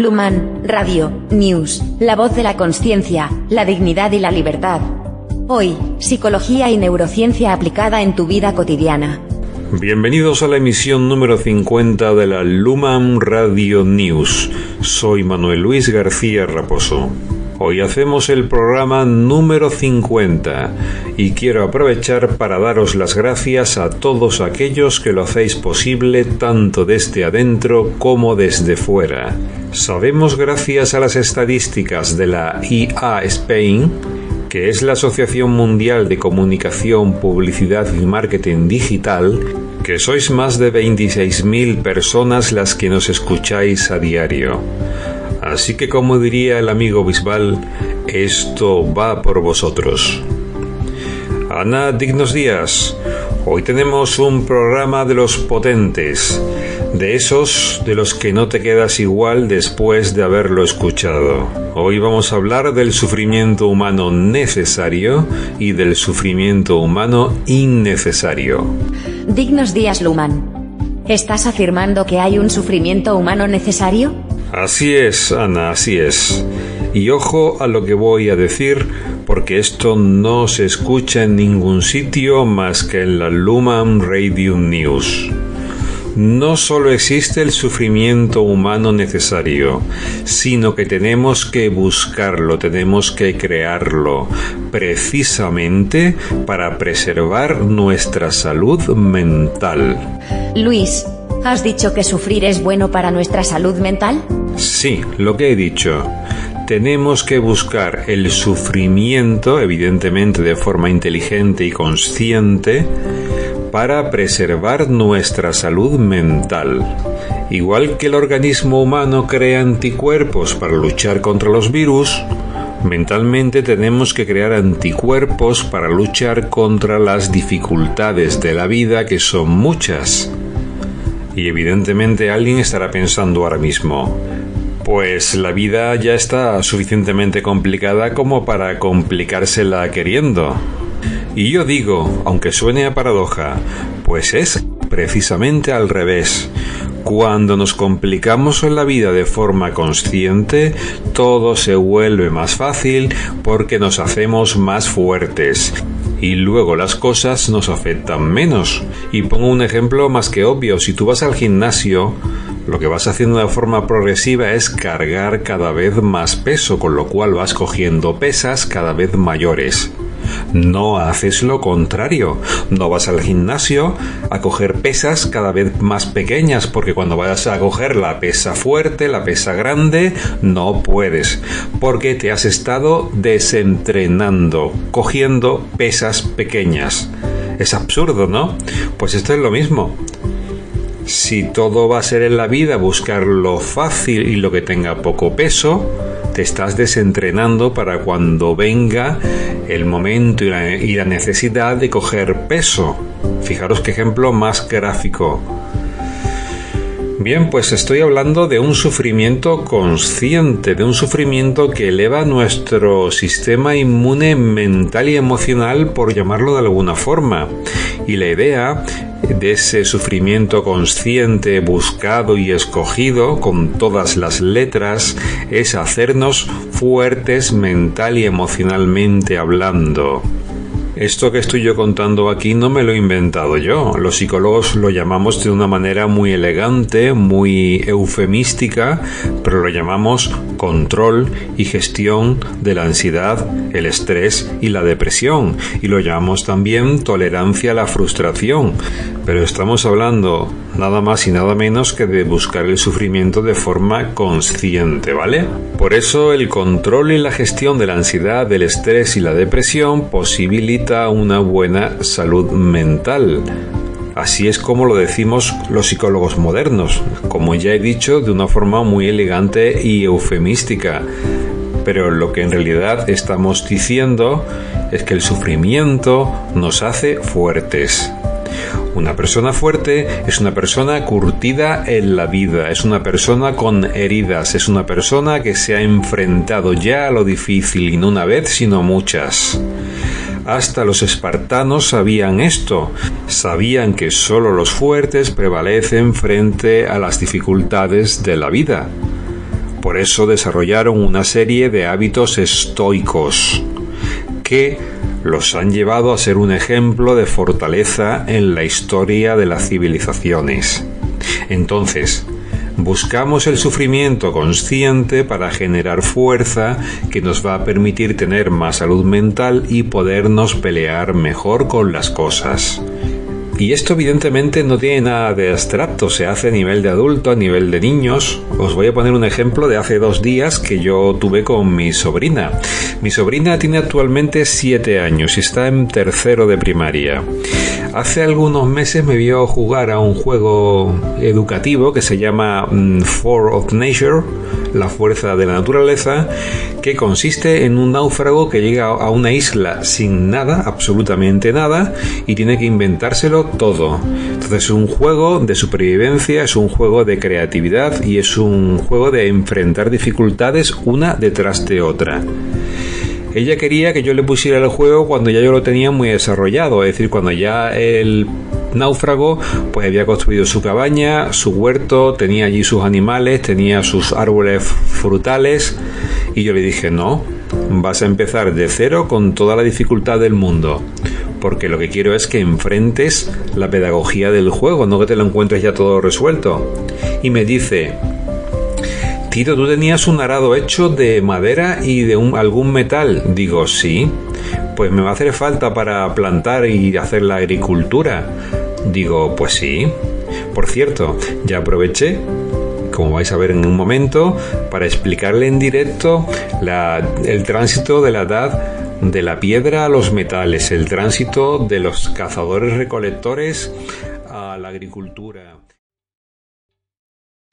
Luman, Radio, News, la voz de la conciencia, la dignidad y la libertad. Hoy, psicología y neurociencia aplicada en tu vida cotidiana. Bienvenidos a la emisión número 50 de la Luman Radio News. Soy Manuel Luis García Raposo. Hoy hacemos el programa número 50 y quiero aprovechar para daros las gracias a todos aquellos que lo hacéis posible tanto desde adentro como desde fuera. Sabemos gracias a las estadísticas de la IA Spain que es la Asociación Mundial de Comunicación, Publicidad y Marketing Digital, que sois más de 26.000 personas las que nos escucháis a diario. Así que como diría el amigo Bisbal, esto va por vosotros. Ana, dignos días. Hoy tenemos un programa de los potentes, de esos de los que no te quedas igual después de haberlo escuchado. Hoy vamos a hablar del sufrimiento humano necesario y del sufrimiento humano innecesario. Dignos días, Luman. ¿Estás afirmando que hay un sufrimiento humano necesario? Así es, Ana, así es. Y ojo a lo que voy a decir, porque esto no se escucha en ningún sitio más que en la Luman Radio News. No solo existe el sufrimiento humano necesario, sino que tenemos que buscarlo, tenemos que crearlo, precisamente para preservar nuestra salud mental. Luis, ¿has dicho que sufrir es bueno para nuestra salud mental? Sí, lo que he dicho. Tenemos que buscar el sufrimiento, evidentemente de forma inteligente y consciente, para preservar nuestra salud mental. Igual que el organismo humano crea anticuerpos para luchar contra los virus, mentalmente tenemos que crear anticuerpos para luchar contra las dificultades de la vida que son muchas. Y evidentemente alguien estará pensando ahora mismo, pues la vida ya está suficientemente complicada como para complicársela queriendo. Y yo digo, aunque suene a paradoja, pues es precisamente al revés. Cuando nos complicamos en la vida de forma consciente, todo se vuelve más fácil porque nos hacemos más fuertes y luego las cosas nos afectan menos. Y pongo un ejemplo más que obvio, si tú vas al gimnasio, lo que vas haciendo de forma progresiva es cargar cada vez más peso, con lo cual vas cogiendo pesas cada vez mayores. No haces lo contrario. No vas al gimnasio a coger pesas cada vez más pequeñas porque cuando vayas a coger la pesa fuerte, la pesa grande, no puedes porque te has estado desentrenando, cogiendo pesas pequeñas. Es absurdo, ¿no? Pues esto es lo mismo. Si todo va a ser en la vida buscar lo fácil y lo que tenga poco peso, te estás desentrenando para cuando venga el momento y la, necesidad de coger peso. Fijaros qué ejemplo más gráfico. Bien, pues estoy hablando de un sufrimiento consciente, de un sufrimiento que eleva nuestro sistema inmune mental y emocional, por llamarlo de alguna forma. Y la idea de ese sufrimiento consciente, buscado y escogido con todas las letras, es hacernos fuertes mental y emocionalmente hablando. Esto que estoy yo contando aquí no me lo he inventado yo. Los psicólogos lo llamamos de una manera muy elegante, muy eufemística, pero lo llamamos control y gestión de la ansiedad, el estrés y la depresión. Y lo llamamos también tolerancia a la frustración. Pero estamos hablando nada más y nada menos que de buscar el sufrimiento de forma consciente, ¿vale? Por eso el control y la gestión de la ansiedad, del estrés y la depresión posibilita una buena salud mental. Así es como lo decimos los psicólogos modernos, como ya he dicho, de una forma muy elegante y eufemística. Pero lo que en realidad estamos diciendo es que el sufrimiento nos hace fuertes. Una persona fuerte es una persona curtida en la vida, es una persona con heridas, es una persona que se ha enfrentado ya a lo difícil y no una vez sino muchas. Hasta los espartanos sabían esto, sabían que sólo los fuertes prevalecen frente a las dificultades de la vida. por eso desarrollaron una serie de hábitos estoicos que los han llevado a ser un ejemplo de fortaleza en la historia de las civilizaciones. Entonces, buscamos el sufrimiento consciente para generar fuerza que nos va a permitir tener más salud mental y podernos pelear mejor con las cosas. Y esto evidentemente no tiene nada de abstracto, se hace a nivel de adulto, a nivel de niños. Os voy a poner un ejemplo de hace dos días que yo tuve con mi sobrina. Mi sobrina tiene actualmente siete años y está en tercero de primaria. Hace algunos meses me vio jugar a un juego educativo que se llama mm, Four of Nature, la fuerza de la naturaleza, que consiste en un náufrago que llega a una isla sin nada, absolutamente nada, y tiene que inventárselo todo. Entonces es un juego de supervivencia, es un juego de creatividad y es un juego de enfrentar dificultades una detrás de otra. Ella quería que yo le pusiera el juego cuando ya yo lo tenía muy desarrollado, es decir, cuando ya el náufrago pues había construido su cabaña, su huerto, tenía allí sus animales, tenía sus árboles frutales y yo le dije, no, vas a empezar de cero con toda la dificultad del mundo porque lo que quiero es que enfrentes la pedagogía del juego, no que te lo encuentres ya todo resuelto. Y me dice, Tito, tú tenías un arado hecho de madera y de algún metal. Digo, sí. Pues me va a hacer falta para plantar y hacer la agricultura. Digo, pues sí. Por cierto, ya aproveché como vais a ver en un momento, para explicarle en directo el tránsito de la edad de la piedra a los metales, el tránsito de los cazadores recolectores a la agricultura.